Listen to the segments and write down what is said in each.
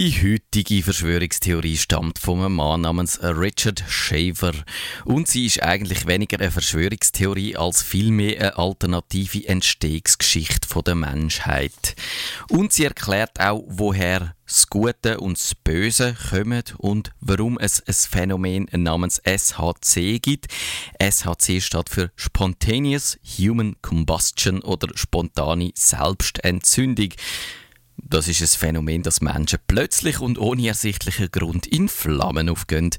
Die heutige Verschwörungstheorie stammt von einem Mann namens Richard Shaver. Und sie ist eigentlich weniger eine Verschwörungstheorie als vielmehr eine alternative Entstehungsgeschichte der Menschheit. Und sie erklärt auch, woher das Gute und das Böse kommen und warum es ein Phänomen namens SHC gibt. SHC steht für Spontaneous Human Combustion oder spontane Selbstentzündung. Das ist ein Phänomen, dass Menschen plötzlich und ohne ersichtlichen Grund in Flammen aufgehen.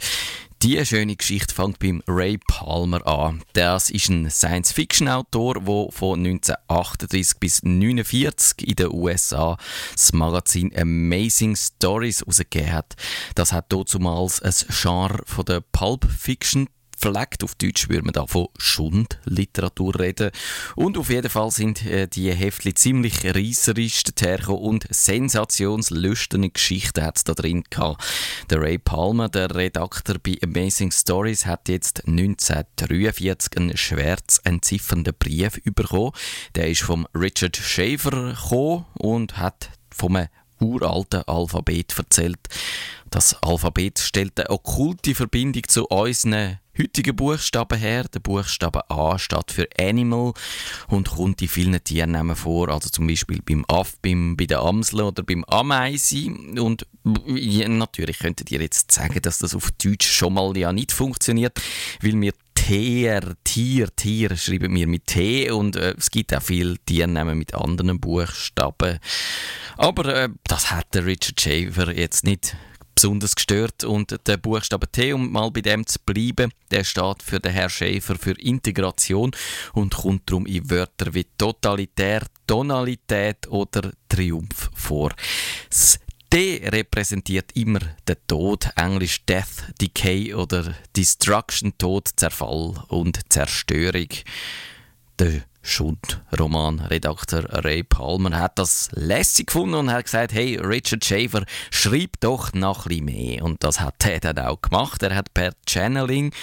Diese schöne Geschichte fängt beim Ray Palmer an. Das ist ein Science-Fiction-Autor, der von 1938 bis 1949 in den USA das Magazin Amazing Stories herausgegeben hat. Das hat damals ein Genre von der Pulp Verlegt. Auf Deutsch würde man da von Schundliteratur reden. Und auf jeden Fall sind äh, die Heftchen ziemlich reisserisch hergekommen und sensationslüsterne Geschichten hat es da drin gehabt. Der Ray Palmer, der Redakteur bei Amazing Stories, hat jetzt 1943 einen schwarz entziffernden Brief bekommen. Der ist vom Richard Schaefer und hat vom uralten Alphabet erzählt. Das Alphabet stellt eine okkulte Verbindung zu unseren heutigen Buchstaben her. Der Buchstabe A steht für Animal und kommt in vielen Tiernamen vor, also zum Beispiel beim Aff, beim, bei der Amsel oder beim Ameise. Und ja, natürlich könntet ihr jetzt sagen, dass das auf Deutsch schon mal ja nicht funktioniert, weil wir Tier, Tier, Tier schreiben wir mit T und äh, es gibt auch viele Tiernamen mit anderen Buchstaben. Aber äh, das hat der Richard Shaver jetzt nicht besonders gestört. Und der Buchstabe T, um mal bei dem zu bleiben, der steht für den Herr Schäfer für Integration und kommt darum in Wörter wie totalitär, Tonalität oder Triumph vor. Das D repräsentiert immer den Tod, englisch Death, Decay oder Destruction, Tod, Zerfall und Zerstörung. Der Schund-Roman-Redakteur Ray Palmer hat das lässig gefunden und hat gesagt, hey, Richard Schaefer, schreib doch noch ein mehr. Und das hat er dann auch gemacht. Er hat per Channeling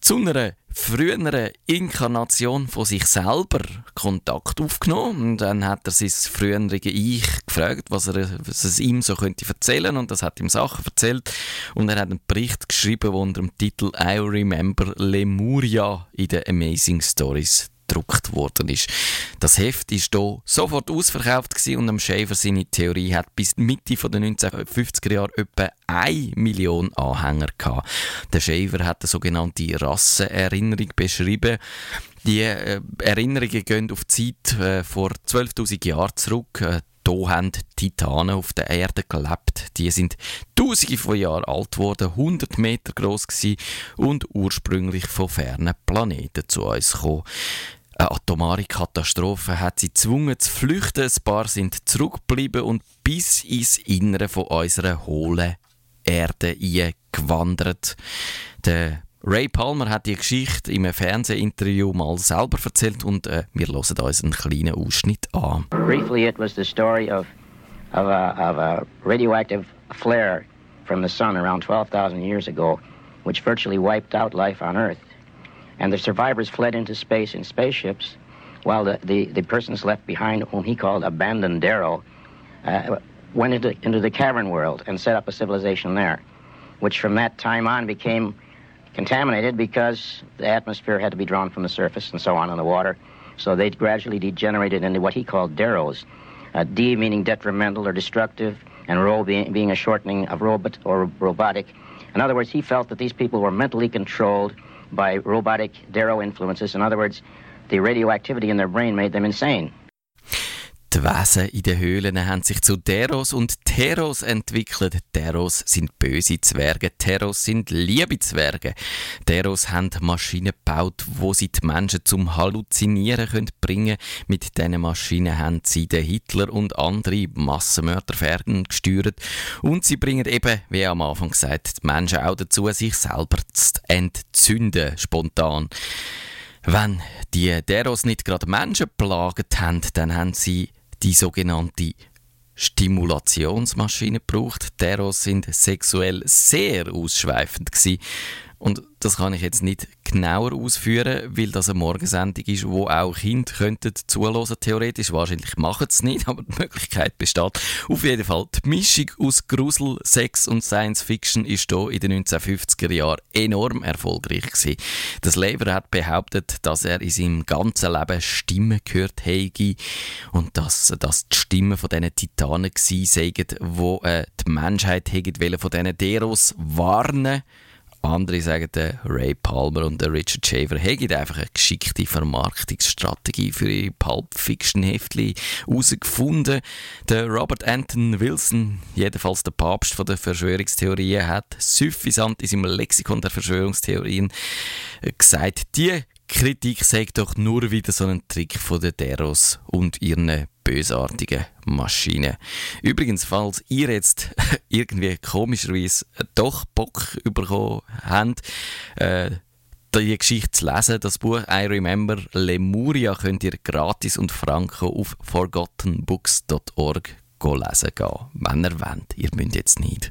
zu einer früheren Inkarnation von sich selber Kontakt aufgenommen und dann hat er sein frühere Ich gefragt, was, er, was es ihm so könnte erzählen und das hat ihm Sachen erzählt und er hat einen Bericht geschrieben, der unter dem Titel I Remember Lemuria in den Amazing Stories gedruckt worden ist. Das Heft ist hier sofort ausverkauft gewesen und am Schäfer seine Theorie hat bis Mitte der 1950er Jahre etwa 1 Million Anhänger gehabt. Der Schäfer hat eine sogenannte Rassenerinnerung beschrieben. Die äh, Erinnerungen gehen auf die Zeit äh, vor 12.000 Jahren zurück. Äh, hier haben Titanen auf der Erde gelebt. Die sind tausende von Jahren alt geworden, 100 Meter groß und ursprünglich von fernen Planeten zu uns gekommen. Eine atomare Katastrophe hat sie gezwungen zu flüchten. Ein paar sind zurückgeblieben und bis ins Innere von unserer hohlen Erde gewandert. Der Ray Palmer hat die Geschichte im Fernsehinterview mal selber erzählt und äh, wir hören uns einen kleinen Ausschnitt an. Briefly, it was the story of, of, a, of a radioactive flare from the sun around 12,000 years ago, which virtually wiped out life on Earth. and the survivors fled into space in spaceships, while the, the, the persons left behind, whom he called abandoned Darrow, uh, went into, into the cavern world and set up a civilization there, which from that time on became contaminated because the atmosphere had to be drawn from the surface and so on in the water. So they gradually degenerated into what he called deros. Uh, D meaning detrimental or destructive, and ro being, being a shortening of robot or robotic. In other words, he felt that these people were mentally controlled by robotic dero influences. In other words, the radioactivity in their brain made them insane. Die Wesen in den Höhlen haben sich zu Teros und Teros entwickelt. Teros sind böse Zwerge, Teros sind liebe Zwerge. Teros haben Maschinen gebaut, wo sie die Menschen zum Halluzinieren können bringen Mit diesen Maschinen haben sie den Hitler und andere Massenmörder gesteuert. Und sie bringen eben, wie am Anfang gesagt, die Menschen auch dazu, sich selber zu entzünden, spontan. Wenn die Deros nicht gerade Menschen plagt haben, dann haben sie die sogenannte Stimulationsmaschine gebraucht. Deros sind sexuell sehr ausschweifend gewesen. Und das kann ich jetzt nicht genauer ausführen, weil das eine Morgensendung ist, wo auch Kinder könnten zuhören, theoretisch. Wahrscheinlich machen sie es nicht, aber die Möglichkeit besteht. Auf jeden Fall, die Mischung aus Grusel, Sex und Science Fiction ist hier in den 1950er Jahren enorm erfolgreich gewesen. Das Lever hat behauptet, dass er in seinem ganzen Leben Stimmen gehört hätte und dass das die Stimmen von diesen Titanen gewesen seien, wo äh, die Menschheit hätte von diesen Deros warnen andere sagen, der Ray Palmer und der Richard Shaver hätten einfach eine geschickte Vermarktungsstrategie für ihre Pulp Fiction Heftli herausgefunden. Der Robert Anton Wilson, jedenfalls der Papst der Verschwörungstheorien, hat suffisant in seinem Lexikon der Verschwörungstheorien gesagt, die Kritik sagt doch nur wieder so ein Trick von den Deros und ihren bösartigen Maschinen. Übrigens, falls ihr jetzt irgendwie komischerweise doch Bock bekommen habt, äh, die Geschichte zu lesen, das Buch I Remember Lemuria könnt ihr gratis und franco auf forgottenbooks.org lesen gehen, wenn ihr wollt. Ihr müsst jetzt nicht.